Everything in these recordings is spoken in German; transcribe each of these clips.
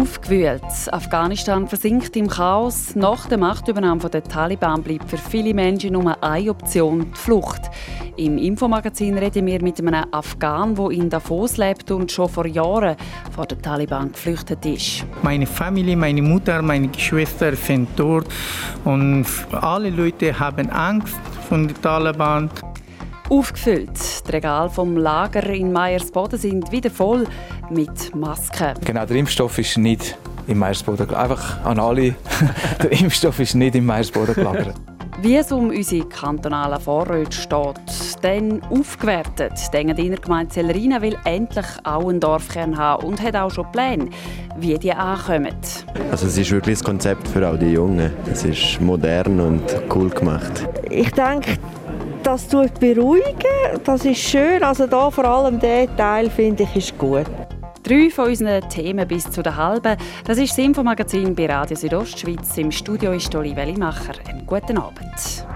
Aufgewühlt. Afghanistan versinkt im Chaos. Nach der Machtübernahme der Taliban bleibt für viele Menschen nur eine Option, die Flucht. Im Infomagazin reden wir mit einem Afghan, der in Davos lebt und schon vor Jahren vor den Taliban geflüchtet ist. Meine Familie, meine Mutter, meine Geschwister sind dort und alle Leute haben Angst vor den Taliban. Aufgefüllt. Die Regale vom Lager in Meyersboden sind wieder voll mit Masken. Genau, der Impfstoff ist nicht im Meyersboden. Einfach an alle, der Impfstoff ist nicht im Meyersboden gelagert. Wie es um unsere kantonalen Vorräte steht, dann aufgewertet. Die Engadiner Gemeinde Zellerina will endlich auch einen Dorfkern haben und hat auch schon Pläne, wie die ankommen. Also es ist wirklich das Konzept für all die Jungen. Es ist modern und cool gemacht. Ich denke, das tut beruhigen, das ist schön. Also da vor allem der Teil finde ich ist gut. Drei von unseren Themen bis zu der halben. Das ist das Infomagazin bei Radio Südostschweiz. Im Studio ist Oliver Wellimacher. Einen guten Abend.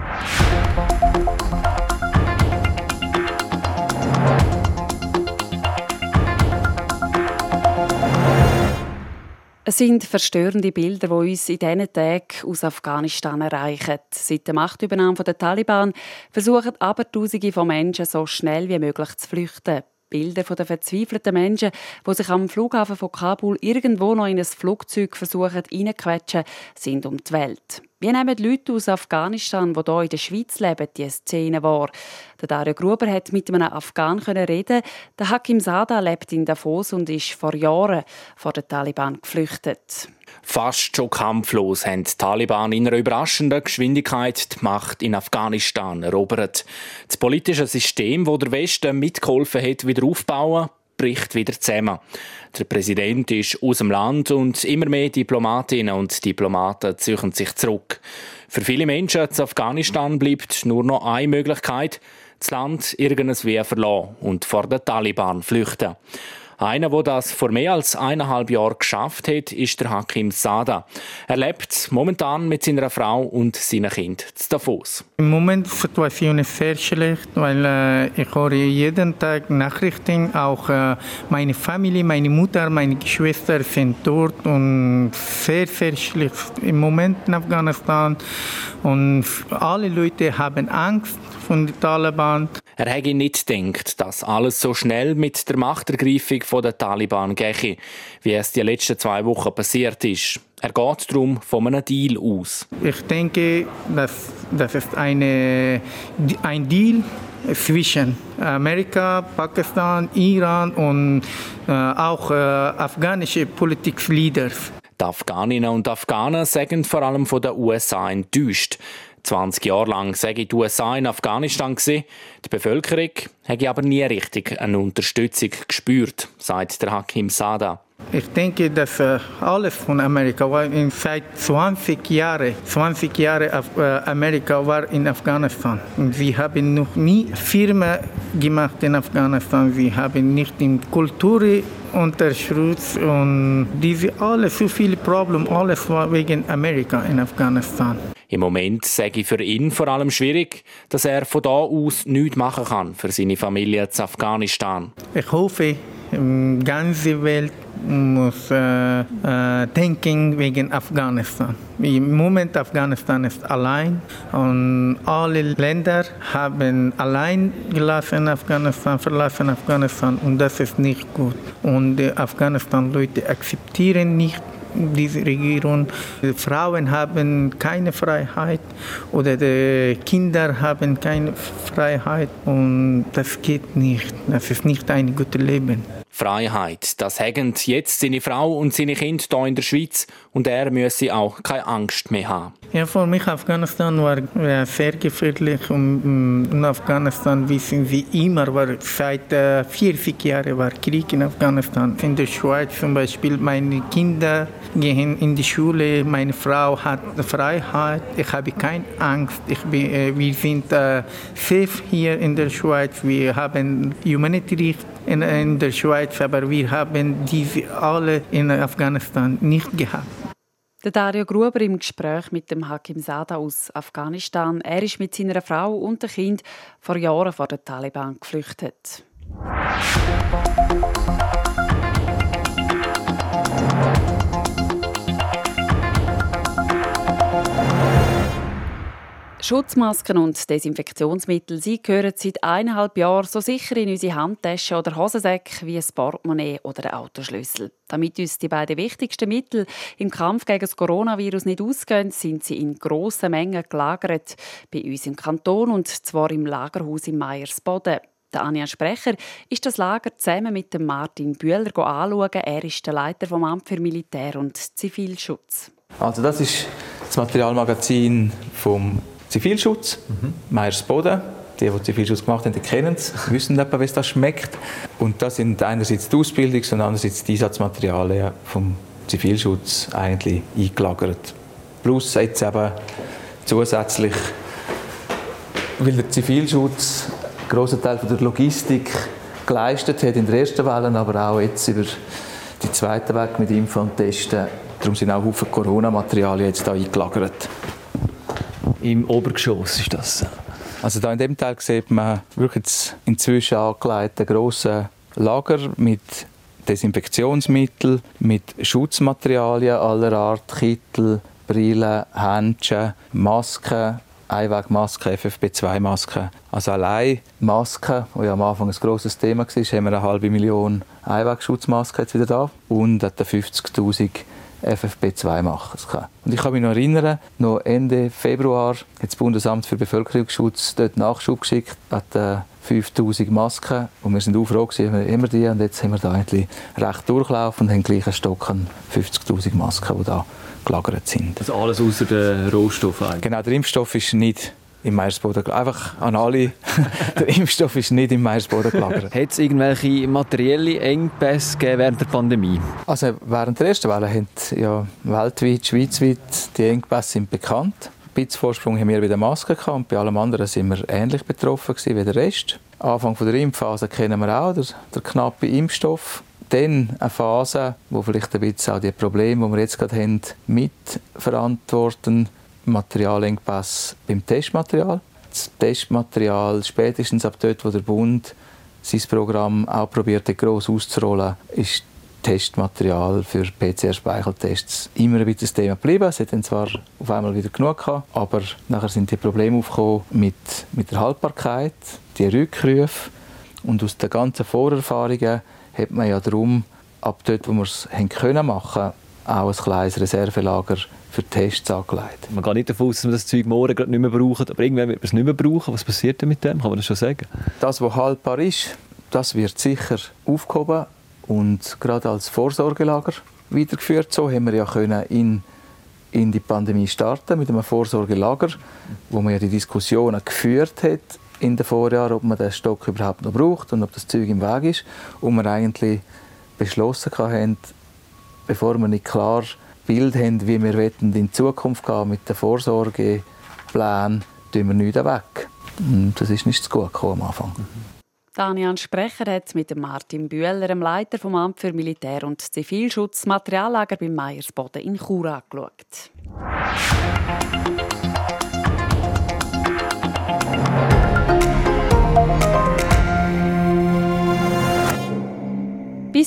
Es sind verstörende Bilder, die uns in diesen Tagen aus Afghanistan erreichen. Seit der Machtübernahme der Taliban versuchen aber Tausende von Menschen so schnell wie möglich zu flüchten. Bilder von den verzweifelten Menschen, die sich am Flughafen von Kabul irgendwo noch in ein Flugzeug versuchen reinzuquetschen, sind um die Welt. Wie nehmen die Leute aus Afghanistan, die hier in der Schweiz leben, diese Szene wahr? Der Dario Gruber hat mit einem Afghan reden. Der Hakim Sada lebt in Davos und ist vor Jahren vor den Taliban geflüchtet. Fast schon kampflos haben die Taliban in einer überraschenden Geschwindigkeit die Macht in Afghanistan erobert. Das politische System, das der Westen mitgeholfen hat, wieder aufzubauen, bricht wieder zusammen. Der Präsident ist aus dem Land und immer mehr Diplomatinnen und Diplomaten ziehen sich zurück. Für viele Menschen in Afghanistan bleibt nur noch eine Möglichkeit, das Land irgendwie verlassen und vor den Taliban flüchten. Einer, der das vor mehr als eineinhalb Jahren geschafft hat, ist der Hakim Sada. Er lebt momentan mit seiner Frau und seinen Kind zu Davos. Im Moment ist die Situation sehr schlecht, weil äh, ich höre jeden Tag Nachrichten. Auch äh, meine Familie, meine Mutter, meine Geschwister sind dort und sehr, sehr schlecht im Moment in Afghanistan. Und alle Leute haben Angst von den Taliban. Er hätte nicht gedacht, dass alles so schnell mit der Machtergreifung der Taliban gehe, wie es die letzten zwei Wochen passiert ist. Er geht darum von einem Deal aus. Ich denke, dass das ist eine, ein Deal zwischen Amerika, Pakistan, Iran und äh, auch äh, afghanische Politikleaders. Die Afghaninnen und Afghanen sagen vor allem von den USA enttäuscht. 20 Jahre lang sei die USA in Afghanistan gewesen. Die Bevölkerung habe aber nie richtig eine Unterstützung gespürt, sagt der Hakim Sada. Ich denke, dass äh, alles von Amerika war in, seit 20 Jahren. 20 Jahre äh, Amerika war in Afghanistan. Wir haben noch nie Firmen gemacht in Afghanistan. Wir haben nicht in Kultur unterstützt und diese alles so viele Probleme, alles war wegen Amerika in Afghanistan. Im Moment sage ich für ihn vor allem schwierig, dass er von da aus nichts machen kann für seine Familie in Afghanistan. Ich hoffe, die ganze Welt muss äh, äh, denken wegen Afghanistan. Im Moment Afghanistan ist allein und alle Länder haben allein gelassen Afghanistan, verlassen Afghanistan und das ist nicht gut. Und die Afghanistan-Leute akzeptieren nicht diese Regierung. Die Frauen haben keine Freiheit oder die Kinder haben keine Freiheit und das geht nicht. Das ist nicht ein gutes Leben. Freiheit, das haben jetzt seine Frau und seine Kinder hier in der Schweiz und er müsse auch keine Angst mehr haben. Ja, für mich Afghanistan war sehr gefährlich und in Afghanistan wissen Sie immer, war seit äh, 40 Jahren war Krieg in Afghanistan. In der Schweiz zum Beispiel, meine Kinder gehen in die Schule, meine Frau hat Freiheit, ich habe keine Angst, ich bin, äh, wir sind äh, safe hier in der Schweiz, wir haben Humanity in, in der Schweiz, aber wir haben diese alle in Afghanistan nicht gehabt. Der Dario Gruber im Gespräch mit dem Hakim Sada aus Afghanistan. Er ist mit seiner Frau und dem Kind vor Jahren vor den Taliban geflüchtet. Schutzmasken und Desinfektionsmittel sie gehören seit eineinhalb Jahren so sicher in unsere Handtasche oder Hosensäcke wie ein Portemonnaie oder ein Autoschlüssel. Damit uns die beiden wichtigsten Mittel im Kampf gegen das Coronavirus nicht ausgehen, sind sie in grossen Mengen gelagert bei uns im Kanton und zwar im Lagerhaus im Meiersboden. Der Anja Sprecher ist das Lager zusammen mit dem Martin Bühler anschauen. Er ist der Leiter vom Amt für Militär und Zivilschutz. Also das ist das Materialmagazin vom Zivilschutz, mhm. Meiersboden. Die, die Zivilschutz gemacht haben, die kennen es, wissen etwa, wie es das schmeckt. Und das sind einerseits die Ausbildungs- und andererseits die Einsatzmaterialien vom Zivilschutz eigentlich eingelagert. Plus jetzt eben zusätzlich, weil der Zivilschutz einen grossen Teil von der Logistik geleistet hat in der ersten Welle, aber auch jetzt über die zweite Weg mit Impfen und Testen. Darum sind auch Haufen Corona-Materialien jetzt da eingelagert im Obergeschoss ist das. Also da in dem Teil sieht man wirklich inzwischen angelegte große Lager mit Desinfektionsmitteln, mit Schutzmaterialien aller Art, Kittel, Brillen, Händchen, Masken, Einwegmasken, FFP2-Masken. Also allein Masken, die ja am Anfang ein grosses Thema war, haben wir eine halbe Million Einwegschutzmasken jetzt wieder da und etwa 50'000 FFP2 machen kann. Und ich kann mich noch erinnern, noch Ende Februar hat das Bundesamt für Bevölkerungsschutz dort Nachschub geschickt, hat äh, 5000 Masken und wir sind auch froh gewesen, immer die und jetzt sind wir da eigentlich recht durchlaufen und haben gleich einen Stock an 50'000 Masken, die da gelagert sind. Das alles außer der Rohstoffe eigentlich? Genau, der Impfstoff ist nicht im Meiersboden Einfach an alle, der Impfstoff ist nicht im Meiersboden gelagert. Hat es irgendwelche materielle Engpässe während der Pandemie? Also während der ersten Welle haben ja weltweit, schweizweit die Engpässe sind bekannt. Ein bisschen Vorsprung haben wir bei den Masken gehabt und bei allem anderen sind wir ähnlich betroffen wie der Rest. Anfang der Impfphase kennen wir auch, der, der knappe Impfstoff. Dann eine Phase, wo vielleicht ein bisschen auch die Probleme, die wir jetzt gerade haben, mitverantworten Materialengpass beim Testmaterial. Das Testmaterial, spätestens ab dort, wo der Bund sein Programm auch probiert, gross auszurollen, ist Testmaterial für PCR-Speicheltests immer ein bisschen das Thema geblieben. Es hat dann zwar auf einmal wieder genug gehabt, aber nachher sind die Probleme aufgekommen mit, mit der Haltbarkeit, die Rückrufe und aus den ganzen Vorerfahrungen hat man ja darum, ab dort, wo wir es machen können, auch ein kleines Reservelager für Tests angelegt. Man geht nicht davon aus, dass man das Zeug morgen gerade nicht mehr braucht, aber irgendwann wird man es nicht mehr brauchen. Was passiert denn mit dem? Kann man das schon sagen? Das, was haltbar ist, das wird sicher aufgehoben und gerade als Vorsorgelager weitergeführt. So haben wir ja können in, in die Pandemie starten mit einem Vorsorgelager, wo man ja die Diskussionen geführt hat in den Vorjahren, ob man den Stock überhaupt noch braucht und ob das Zeug im Weg ist. Und wir eigentlich beschlossen haben, bevor wir nicht klar Bild haben, wie wir in Zukunft gehen mit den Vorsorgeplänen, tun wir nichts weg. Und das ist nicht zu gut gekommen am Anfang. Daniel Sprecher hat mit Martin Bühler, dem Leiter vom Amt für Militär- und Zivilschutz, Materiallager beim Meiersboden in Chur angeschaut.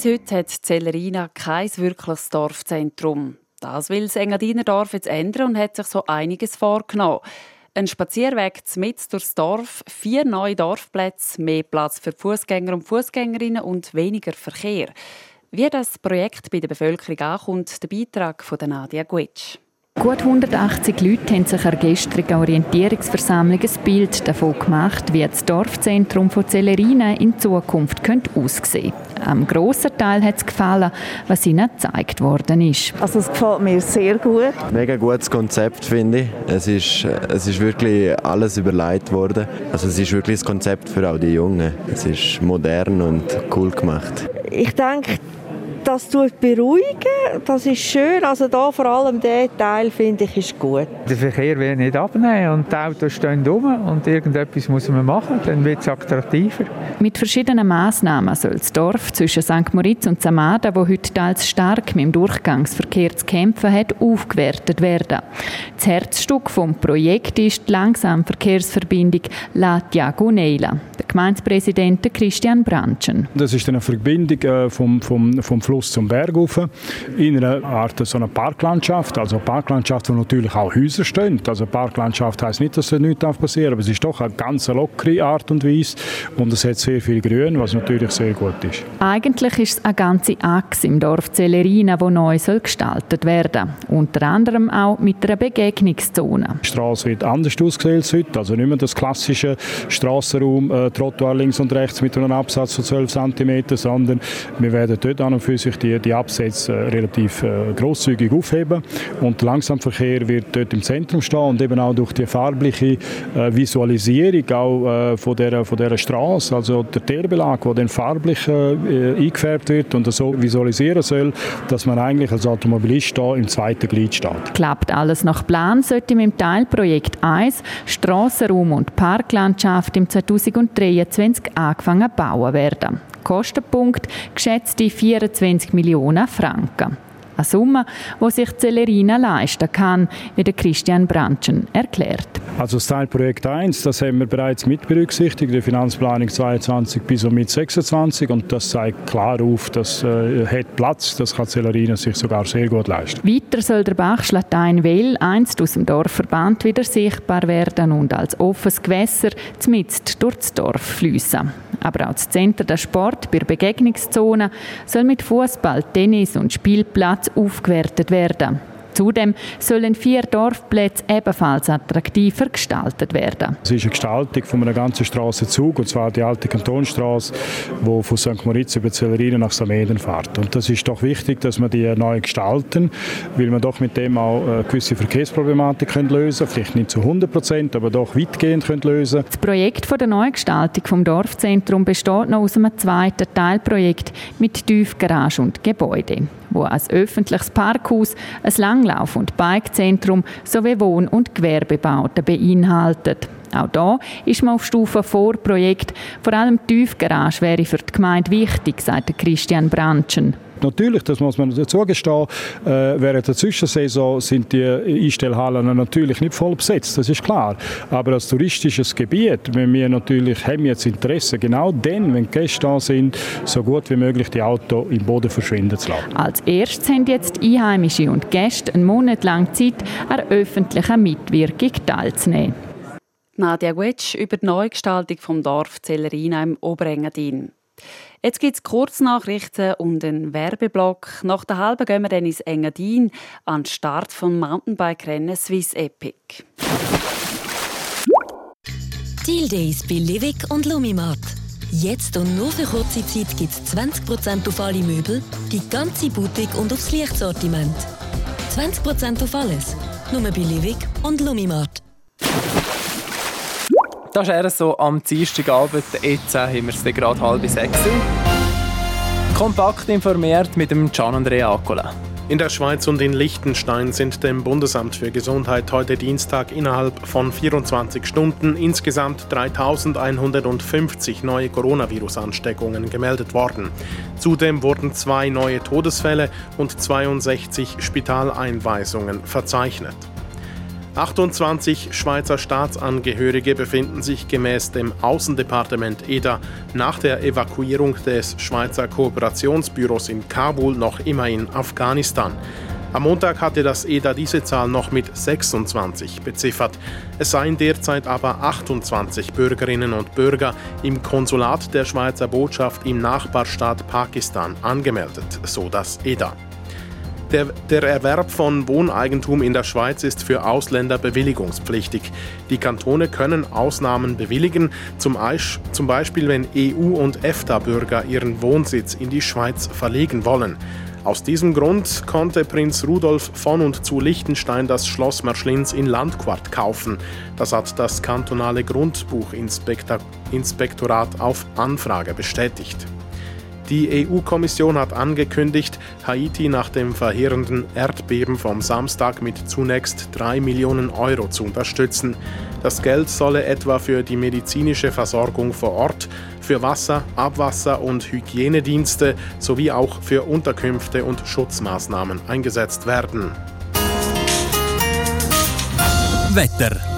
Bis heute hat Zellerina kein wirkliches Dorfzentrum. Das will das Engadinerdorf jetzt ändern und hat sich so einiges vorgenommen. Ein Spazierweg mit durchs Dorf, vier neue Dorfplätze, mehr Platz für Fußgänger und Fußgängerinnen und weniger Verkehr. Wie das Projekt bei der Bevölkerung ankommt, der Beitrag von Nadia Guitsch. Gut 180 Leute haben sich an der gestrigen Orientierungsversammlung ein Bild davon gemacht, wie das Dorfzentrum von Zellerina in Zukunft könnte aussehen könnte. Am grossen Teil hat es gefallen, was ihnen gezeigt worden ist. Also es gefällt mir sehr gut. Mega gutes Konzept, finde ich. Es ist, es ist wirklich alles überlegt worden. Also es ist wirklich das Konzept für auch die Jungen. Es ist modern und cool gemacht. Ich denke, Das tut beruhigen, das ist schön. Also da vor allem der Teil finde ich ist gut. Der Verkehr will nicht abnehmen und die Autos stehen rum und irgendetwas muss man machen, dann wird es attraktiver. Mit verschiedenen Massnahmen soll das Dorf zwischen St. Moritz und Samada, wo heute teils stark mit dem Durchgangsverkehr zu kämpfen hat, aufgewertet werden. Das Herzstück vom Projekt ist die langsame Verkehrsverbindung La Diagonela. Der Gemeindepräsident Christian Branchen. Das ist eine Verbindung äh, vom, vom, vom Fluss zum Berg rauf, in einer Art so einer Parklandschaft, also eine Parklandschaft, wo natürlich auch Häuser stehen. Also Parklandschaft heißt nicht, dass da nichts passieren aber es ist doch eine ganz lockere Art und Weise und es hat sehr viel Grün, was natürlich sehr gut ist. Eigentlich ist es eine ganze Achse im Dorf Zellerina, die neu soll gestaltet werden Unter anderem auch mit einer Begegnungszone. Die Straße wird anders ausgesehen als heute, also nicht mehr das klassische Strassenraum, äh, Trottoir links und rechts mit einem Absatz von 12 cm, sondern wir werden dort an und für sich die, die Absätze äh, relativ äh, großzügig aufheben und der Langsamverkehr wird dort im Zentrum stehen und eben auch durch die farbliche äh, Visualisierung auch von der von der Straße, also der Teerbelag, der dann farblich eingefärbt wird und so visualisieren soll, dass man eigentlich als Automobilist da im zweiten Glied steht. Klappt alles nach Plan, sollte im Teilprojekt 1 Strassenraum und Parklandschaft im 2023 angefangen bauen werden. Kostenpunkt geschätzte 24 Millionen Franken. Eine Summe, die sich Celerina leisten kann, wie der Christian Branchen erklärt. Also das Teilprojekt 1, das haben wir bereits mit berücksichtigt, der Finanzplanung 22 bis und mit 26 und das zeigt klar auf, dass äh, hat Platz, das kann Celerina sich sogar sehr gut leisten. Weiter soll der Bachschlatein Well einst aus dem Dorfverband wieder sichtbar werden und als offenes Gewässer zmitzt durch das Dorf fließen. Aber auch das Zentrum der Sport bei der Begegnungszone soll mit Fußball, Tennis und Spielplatz aufgewertet werden. Zudem sollen vier Dorfplätze ebenfalls attraktiver gestaltet werden. Es ist eine Gestaltung von einer ganzen Straßenzug, und zwar die alte Kantonstraße, die von St. Moritz über Zellerinen nach Sameden fährt. Und das ist doch wichtig, dass wir die neu gestalten, weil wir doch mit dem auch eine gewisse Verkehrsproblematik können lösen Vielleicht nicht zu 100 Prozent, aber doch weitgehend können lösen Das Projekt der Neugestaltung vom Dorfzentrum besteht noch aus einem zweiten Teilprojekt mit Tiefgarage und Gebäude wo als öffentliches Parkhaus, ein Langlauf- und Bikezentrum sowie Wohn- und Gewerbebauten beinhaltet. Auch da ist man auf Stufe Vorprojekt. Vor allem die Tiefgarage wäre für die Gemeinde wichtig, sagt Christian Branchen. Natürlich, das muss man zugestehen, äh, während der Zwischensaison sind die Einstellhallen natürlich nicht voll besetzt, das ist klar. Aber als touristisches Gebiet, wenn wir natürlich haben jetzt Interesse, genau dann, wenn die Gäste da sind, so gut wie möglich die Auto im Boden verschwinden zu lassen. Als erstes haben jetzt Einheimische und Gäste einen Monat lang Zeit, an öffentlicher Mitwirkung teilzunehmen. Nadia Guetsch über die Neugestaltung vom Dorf Zellerina im Oberengadin. Jetzt gibt es Kurznachrichten und einen Werbeblock. Nach der halben gehen wir dann ins Engadin an den Start vom Mountainbike-Rennen Swiss Epic. Deal Days bei Livik und Lumimart. Jetzt und nur für kurze Zeit gibt es 20% auf alle Möbel, die ganze Boutique und aufs Lichtsortiment. 20% auf alles. Nur bei Livik und Lumimart. Das ist eher so am Dienstagabend. Jetzt haben wir es gerade halb sechs. Kompakt informiert mit dem Gian Andrea Accola. In der Schweiz und in Liechtenstein sind dem Bundesamt für Gesundheit heute Dienstag innerhalb von 24 Stunden insgesamt 3150 neue Coronavirus-Ansteckungen gemeldet worden. Zudem wurden zwei neue Todesfälle und 62 Spitaleinweisungen verzeichnet. 28 Schweizer Staatsangehörige befinden sich gemäß dem Außendepartement EDA nach der Evakuierung des Schweizer Kooperationsbüros in Kabul noch immer in Afghanistan. Am Montag hatte das EDA diese Zahl noch mit 26 beziffert. Es seien derzeit aber 28 Bürgerinnen und Bürger im Konsulat der Schweizer Botschaft im Nachbarstaat Pakistan angemeldet, so das EDA. Der, der, Erwerb von Wohneigentum in der Schweiz ist für Ausländer bewilligungspflichtig. Die Kantone können Ausnahmen bewilligen, zum, zum Beispiel wenn EU- und EFTA-Bürger ihren Wohnsitz in die Schweiz verlegen wollen. Aus diesem Grund konnte Prinz Rudolf von und zu Liechtenstein das Schloss Marschlins in Landquart kaufen. Das hat das kantonale Grundbuchinspektorat auf Anfrage bestätigt. Die EU-Kommission hat angekündigt, Haiti nach dem verheerenden Erdbeben vom Samstag mit zunächst 3 Millionen Euro zu unterstützen. Das Geld solle etwa für die medizinische Versorgung vor Ort, für Wasser, Abwasser und Hygienedienste sowie auch für Unterkünfte und Schutzmaßnahmen eingesetzt werden. Wetter.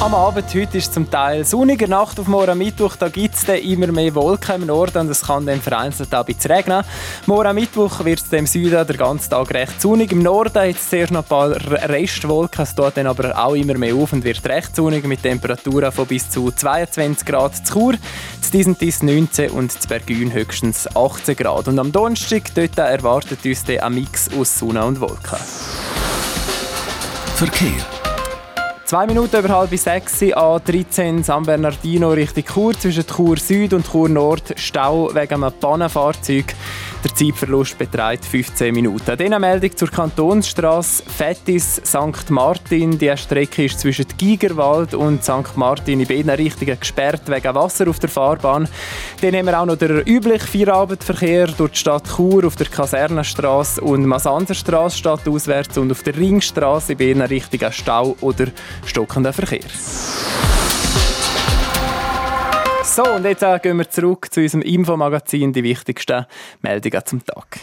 Am Abend heute ist zum Teil sonniger Nacht auf morgen Mittwoch. Da gibt es immer mehr Wolken im Norden und es kann dann vereinzelt auch ein bisschen regnen. Morgen Mittwoch wird es im Süden den ganzen Tag recht sonnig. Im Norden hat es zuerst noch ein paar Restwolken. Es tut dann aber auch immer mehr auf und wird recht sonnig mit Temperaturen von bis zu 22 Grad zu Chur, zu Disentis 19 und zu Bergün höchstens 18 Grad. Und am Donnerstag dort erwartet uns dann ein Mix aus Sonne und Wolken. Verkehr. Zwei Minuten über halb sechs A13 San Bernardino Richtung Chur zwischen Chur Süd und Chur Nord Stau wegen einem Pannenfahrzeug. Der Zeitverlust beträgt 15 Minuten. Diese Meldung zur Kantonsstraße Fettis St. Martin. Die Strecke ist zwischen Gigerwald und St. Martin in beiden Richtungen gesperrt wegen Wasser auf der Fahrbahn. Dann haben wir auch noch den üblichen Feierabendverkehr durch die Stadt Chur auf der Kasernenstraße und Masanserstraße stadtauswärts und auf der Ringstraße in beiden Richtungen Stau oder stockender Verkehr. So, und jetzt äh, gehen wir zurück zu unserem Infomagazin, die wichtigsten Meldungen zum Tag.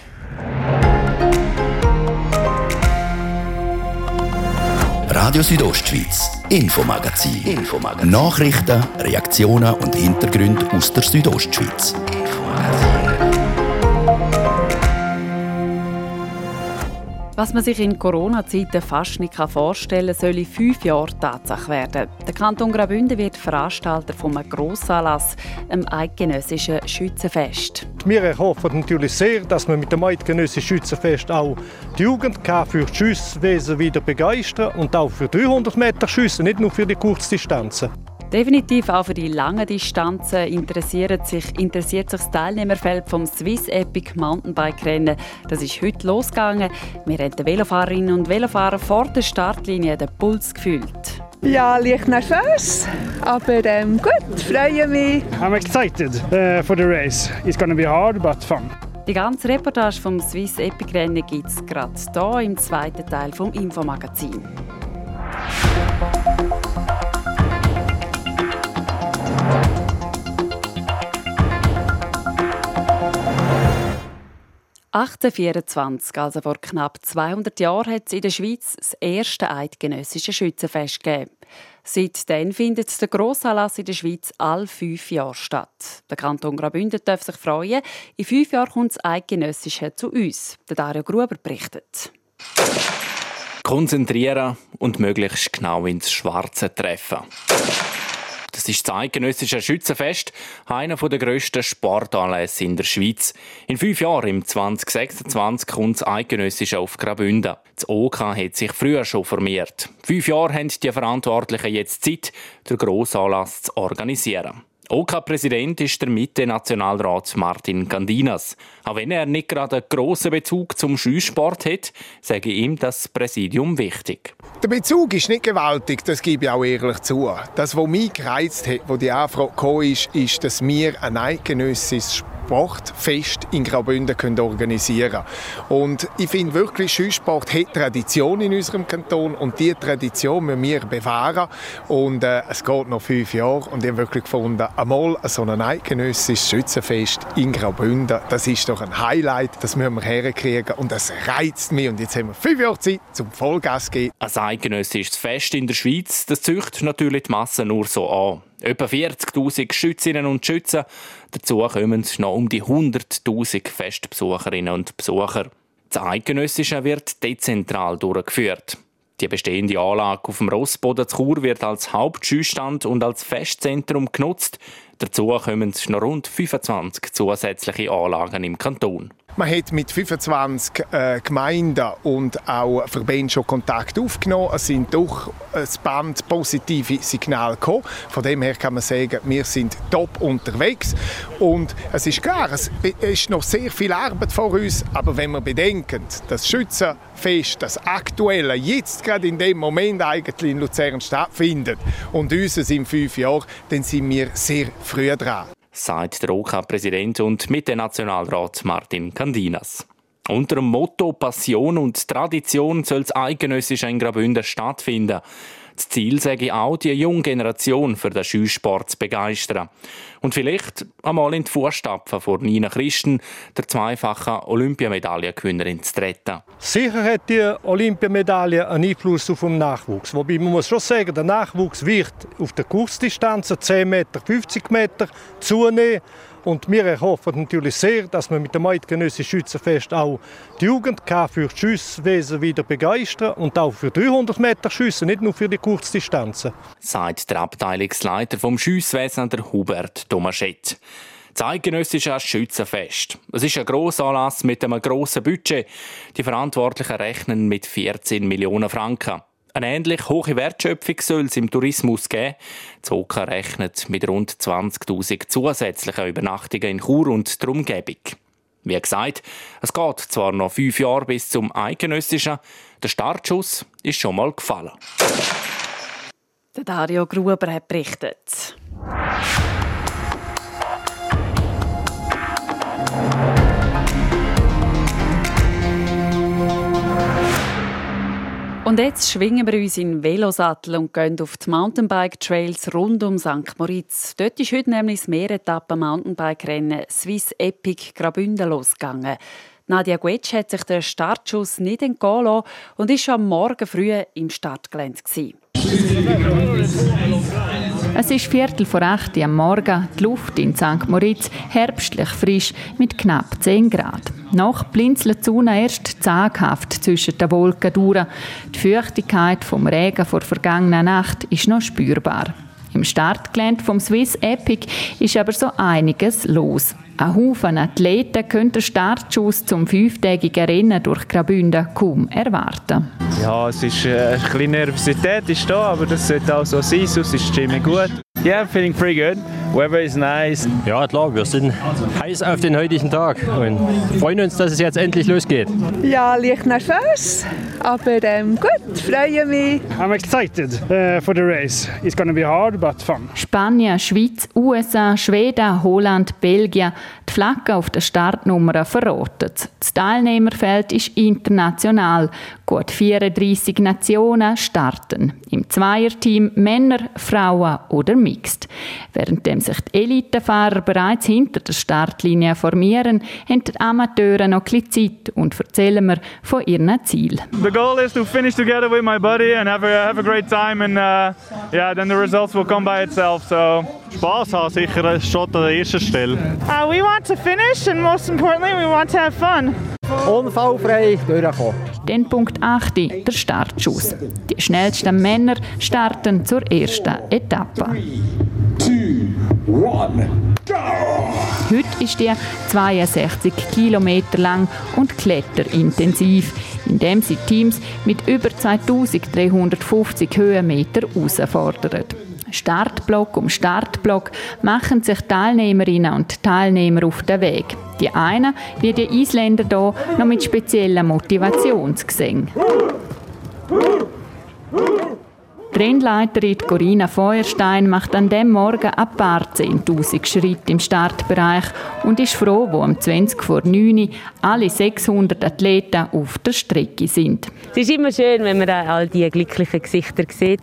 Radio Südostschweiz, Infomagazin. Infomagazin. Nachrichten, Reaktionen und Hintergründe aus der Südostschweiz. Was man sich in Corona-Zeiten fast nicht vorstellen kann, soll in fünf Jahren Tatsache werden. Der Kanton Graubünden wird Veranstalter von einem Grossanlass, einem eidgenössischen Schützenfest. Wir hoffen natürlich sehr, dass wir mit dem eidgenössischen Schützenfest auch die Jugend für das Schusswesen wieder begeistern und auch für 300 Meter Schüsse, nicht nur für die Kurzdistanzen. Definitiv auch für die langen Distanzen interessiert sich, interessiert sich das Teilnehmerfeld vom Swiss Epic Mountainbike Rennen. Das ist heute losgegangen. Wir haben den Velofahrerinnen und Velofahrer vor der Startlinie den Puls gefühlt. Ja, leicht nervös, aber ähm, gut, freue mich. I'm excited uh, for the race. It's gonna be hard, but fun. Die ganze Reportage vom Swiss Epic Rennen gibt es gerade hier im zweiten Teil vom Infomagazin. 1824, also vor knapp 200 Jahren, hat es in der Schweiz das erste eidgenössische Schützenfest gegeben. Seitdem findet der Grossanlass in der Schweiz alle fünf Jahre statt. Der Kanton Graubünden darf sich freuen. In fünf Jahren kommt das Eidgenössische zu uns. Der Dario Gruber berichtet. Konzentrieren und möglichst genau ins Schwarze treffen. Das ist das Eidgenössische Schützenfest, einer der grössten Sportanlässe in der Schweiz. In fünf Jahren, im 2026, kommt das Eidgenössische auf Graubünden. Das OK hat sich früher schon formiert. Fünf Jahre haben die Verantwortlichen jetzt Zeit, den Grossanlass zu organisieren. OK-Präsident ist der Mitte-Nationalrat Martin Gandinas. Auch wenn er nicht gerade einen grossen Bezug zum Skisport hat, sage ihm das Präsidium wichtig. Der Bezug ist nicht gewaltig, das gebe ich auch ehrlich zu. Das, was mich gereizt hat, wo die Anfrage kam, ist, ist, dass wir ein eidgenössisches Sportfest in Graubünden können organisieren Und ich finde wirklich, Skisport hat Tradition in unserem Kanton und diese Tradition müssen wir bewahren. Und äh, es geht noch fünf Jahre und ich habe wirklich gefunden, einmal so ein eidgenössisches Schützenfest in Graubünden, das ist doch ein Highlight, das müssen wir herkriegen und das reizt mich. Und jetzt haben wir fünf Jahre Zeit zum Vollgas geben. Ein eidgenössisches Fest in der Schweiz, das züchtet natürlich die Masse nur so an. Etwa 40.000 Schützinnen und Schützen. Dazu kommen noch um die 100.000 Festbesucherinnen und Besucher. Das Eidgenössische wird dezentral durchgeführt. Die bestehende Anlage auf dem Rossboden zu Chur wird als Hauptschüsstand und als Festzentrum genutzt. Dazu kommen noch rund 25 zusätzliche Anlagen im Kanton. Man hat mit 25 äh, Gemeinden und auch Verbänden schon Kontakt aufgenommen. Es sind doch ein Band positive Signale gekommen. Von dem her kann man sagen, wir sind top unterwegs. Und es ist klar, es ist noch sehr viel Arbeit vor uns, aber wenn wir bedenken, das Schützenfest, das aktuelle, jetzt gerade in dem Moment eigentlich in Luzern stattfindet und uns in fünf Jahren, dann sind wir sehr früh dran sagt der OK-Präsident und Mitte-Nationalrat Martin Candinas. Unter dem Motto Passion und Tradition soll das Eidgenössische in stattfinden. Das Ziel sage auch, die junge Generation für den Skisport zu begeistern. Und vielleicht einmal in die Fußstapfen von Nina Christen, der zweifachen Olympiamedaillengewinnerin, zu treten. Sicher hat die Olympiamedaille einen Einfluss auf den Nachwuchs. Wobei man muss schon sagen, der Nachwuchs wird auf der Kurzdistanzen 10 Meter, 50 Meter zunehmen. Und wir hoffen natürlich sehr, dass wir mit dem Eidgenössischen Schützenfest auch die Jugend für das Schusswesen wieder begeistern und auch für 300 Meter Schüsse, nicht nur für die Kurzdistanzen. Sagt der Abteilungsleiter vom Schusswesen, der Hubert Tomaschett. Das Eidgenössische Schützenfest. Es ist ein grosser Anlass mit einem grossen Budget. Die Verantwortlichen rechnen mit 14 Millionen Franken. Eine ähnlich hohe Wertschöpfung soll es im Tourismus geben. Zoka rechnet mit rund 20.000 zusätzlichen Übernachtungen in Chur und der Umgebung. Wie gesagt, es geht zwar noch fünf Jahre bis zum Eidgenössischen, der Startschuss ist schon mal gefallen. Der Dario Gruber hat berichtet. Und jetzt schwingen wir uns in Velosattel und gehen auf die Mountainbike-Trails rund um St. Moritz. Dort ist heute nämlich das Mehretappen Mountainbike-Rennen Swiss Epic Grabünde losgegangen. Nadia Guetsch hat sich den Startschuss nicht entgehen lassen und schon am Morgen früh im Startgelände. Es ist Viertel vor acht am Morgen, die Luft in St. Moritz herbstlich frisch mit knapp 10 Grad. Noch blinzelt die Sonne erst zaghaft zwischen den Wolken durch. Die Feuchtigkeit vom Regen vor vergangener Nacht ist noch spürbar. Im Startgelände vom Swiss Epic ist aber so einiges los. Ein Haufen Athleten können den Startschuss zum fünftägigen Rennen durch Graubünden kaum erwarten. Ja, es ist äh, ein bisschen Nervosität ist da, aber das sollte auch so sein, sonst ist es ziemlich gut. Yeah, feeling pretty good. Weather is nice. Ja, klar, wir sind heiß auf den heutigen Tag und freuen uns, dass es jetzt endlich losgeht. Ja, leicht nervös, aber ähm, gut, freue mich. I'm excited uh, for the race. It's going to be hard, but fun. Spanien, Schweiz, USA, Schweden, Holland, Belgien. Die Flagge auf der Startnummer verraten. Das Teilnehmerfeld ist international. Gut 34 Nationen starten. Im Zweierteam Männer, Frauen oder Mixed. Währenddem sich die Elitefahrer bereits hinter der Startlinie formieren, haben die Amateure noch ein Zeit und erzählen mir von ihren Zielen. The goal is to finish together with my buddy and have a, have a great time and uh, yeah, then the results will come by itself. So Spaß haben sicher schon an der ersten Stelle. Uh, we want to finish and most importantly we want to have fun. Unfallfrei durchkommen. Dann Punkt 8, der Startschuss. Die schnellsten Männer starten zur ersten Etappe. Three, two, one, Heute ist die 62 Kilometer lang und kletterintensiv, indem sie Teams mit über 2350 Höhenmeter herausfordern. Startblock um Startblock machen sich Teilnehmerinnen und Teilnehmer auf den Weg. Die einen, wie die Isländer hier, noch mit speziellen Motivationsgesängen. Die Rennleiterin Corinna Feuerstein macht an dem Morgen ein paar 10.000 Schritte im Startbereich und ist froh, wo um 20 vor 9 Uhr alle 600 Athleten auf der Strecke sind. Es ist immer schön, wenn man all diese glücklichen Gesichter sieht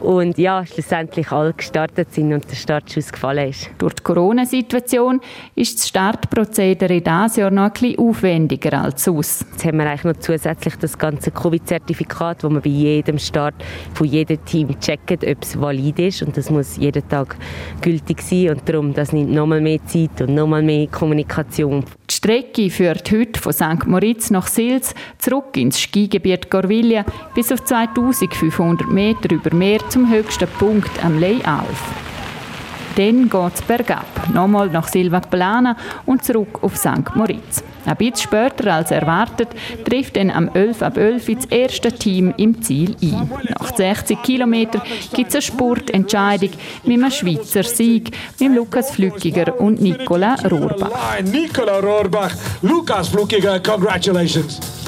und ja, schlussendlich alle gestartet sind und der Startschuss gefallen ist. Durch die Corona-Situation ist das Startprozedere dieses Jahr noch ein bisschen aufwendiger als sonst. Jetzt haben wir eigentlich noch zusätzlich das ganze Covid-Zertifikat, das man bei jedem Start von jedem Team checken, ob es valid ist und das muss jeden Tag gültig sein und darum, das nimmt nochmal mehr Zeit und nochmal mehr Kommunikation. Die Strecke führt heute von St. Moritz nach Sils zurück ins Skigebiet Gorvilla bis auf 2500 Meter über Meer zum höchsten Punkt am Ley Alf. Dann geht es bergab. Nochmal nach Silva Plana und zurück auf St. Moritz. Ein bisschen später als erwartet trifft dann am 11 ab 11 das erste Team im Ziel ein. Nach 60 Kilometern gibt es eine Spurtentscheidung mit einem Schweizer Sieg mit Lukas Flückiger und Nicola Rohrbach. Nicola Rohrbach, Lukas Flückiger, congratulations.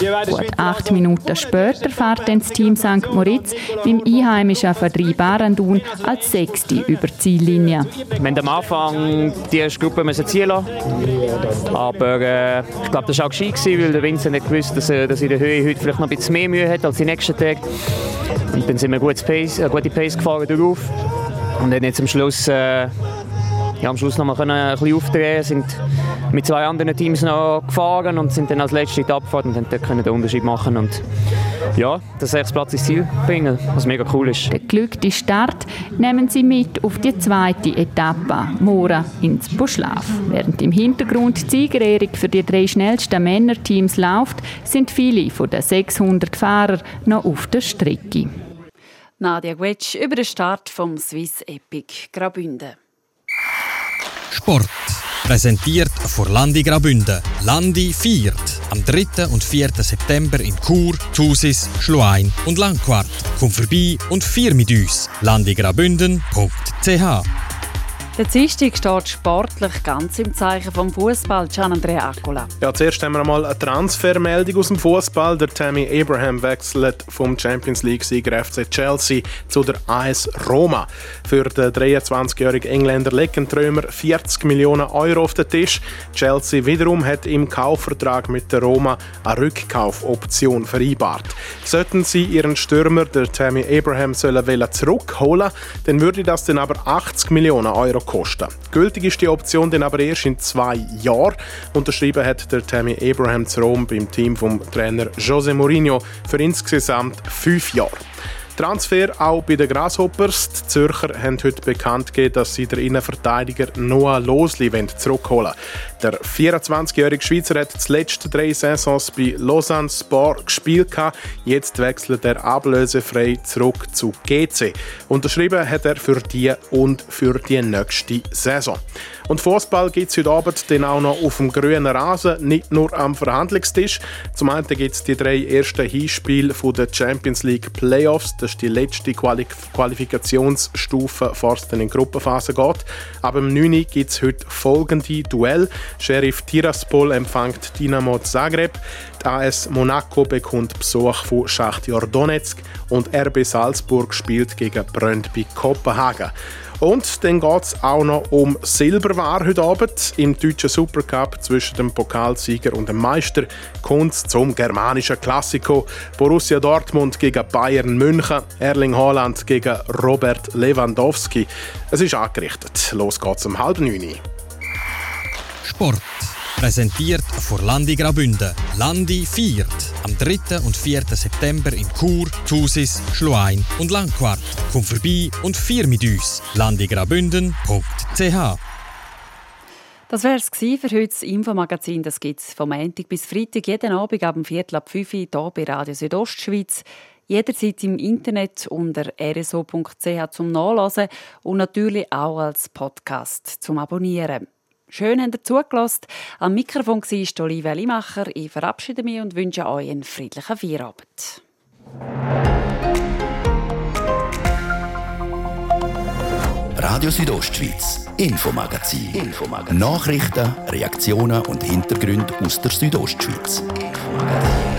Gut acht Minuten später fährt dann das Team St. Moritz dem einheimischen Verdrei Barandun als Sechste über die Ziellinie. Wir haben am Anfang die erste Gruppe müssen ziehen lassen. Aber äh, ich glaube, das war auch gescheit, weil der Vincent nicht gewusst dass er dass in der Höhe heute vielleicht noch ein bisschen mehr Mühe hat als die nächsten Tage. Und dann sind wir gut Pace, eine gute Pace gefahren darauf. Und dann jetzt am Schluss äh, ja, am Schluss noch mal können ein bisschen aufdrehen, sind mit zwei anderen Teams noch gefahren und sind dann als letzte in die Abfahrt und dort können den Unterschied machen und ja, das sechs Platz ins Ziel bringen, was mega cool ist. Der glückliche Start nehmen sie mit auf die zweite Etappe, Mora ins Buschlaf. Während im Hintergrund die Siegerehrung für die drei schnellsten Männerteams läuft, sind viele von den 600 Fahrern noch auf der Strecke. Nadia Gwetsch über den Start vom Swiss Epic Graubünden. Sport. Präsentiert von Landi Graubünden. Landi viert. Am 3. und 4. September in Chur, Thusis, Schluein und Langquart. Komm vorbei und vier mit uns. landigraubünden.ch der Dienstag steht sportlich ganz im Zeichen vom Fußball. Gian Andrea Accola. Ja, zuerst haben wir einmal eine Transfermeldung aus dem Fußball. Der Tammy Abraham wechselt vom Champions League-Sieger FC Chelsea zu der AS Roma. Für den 23-jährigen Engländer legen Trömer 40 Millionen Euro auf den Tisch. Chelsea wiederum hat im Kaufvertrag mit der Roma eine Rückkaufoption vereinbart. Sollten sie ihren Stürmer, der Tammy Abraham, sollen zurückholen, dann würde das dann aber 80 Millionen Euro kosten. Gültig ist die Option dann aber erst in zwei Jahren. Unterschrieben hat der Tammy Abraham zu Rom beim Team vom Trainer Jose Mourinho für insgesamt fünf Jahre. Transfer auch bei den Grasshoppers. Die Zürcher haben heute bekannt gegeben, dass sie den Innenverteidiger Noah Losli zurückholen wollen. Der 24-jährige Schweizer hat die letzten drei Saisons bei Lausanne Sport gespielt. Jetzt wechselt er ablösefrei zurück zu GC. Unterschrieben hat er für die und für die nächste Saison. Und Fußball gibt es heute Abend dann auch noch auf dem grünen Rasen, nicht nur am Verhandlungstisch. Zum einen gibt es die drei ersten Hinspiele der Champions League Playoffs. Ist die letzte Quali Qualifikationsstufe, bevor es dann in die Gruppenphase geht. Aber im 9. gibt es heute folgende Duell. Sheriff Tiraspol empfängt Dynamo Zagreb, die AS Monaco bekommt Besuch von Schachtjor Donetsk und RB Salzburg spielt gegen Brøndby Kopenhagen. Und dann geht es auch noch um Silberware heute Abend. Im deutschen Supercup zwischen dem Pokalsieger und dem Meister kommt zum germanischen Klassiko. Borussia Dortmund gegen Bayern München, Erling Haaland gegen Robert Lewandowski. Es ist angerichtet. Los geht's um halb neun. Sport. Präsentiert von Landi Graubünden. Landi viert. Am 3. und 4. September in Chur, Thusis, Schluein und Langquart. Komm vorbei und vier mit uns. landigraubünden.ch das wäre es für heute das Infomagazin. Gibt es vom Montag bis Freitag jeden Abend ab dem Viertel ab 5 Uhr hier bei Radio Südostschweiz. Jederzeit im Internet unter rso.ch zum Nachlesen und natürlich auch als Podcast zum Abonnieren. Schön, habt ihr zugelassen. Am Mikrofon war Olivia Limacher. Ich verabschiede mich und wünsche euch einen friedlichen Feierabend. Radio Südostschweiz, Infomagazin. Infomagazin. Nachrichten, Reaktionen und Hintergründe aus der Südostschweiz. Infomagazin.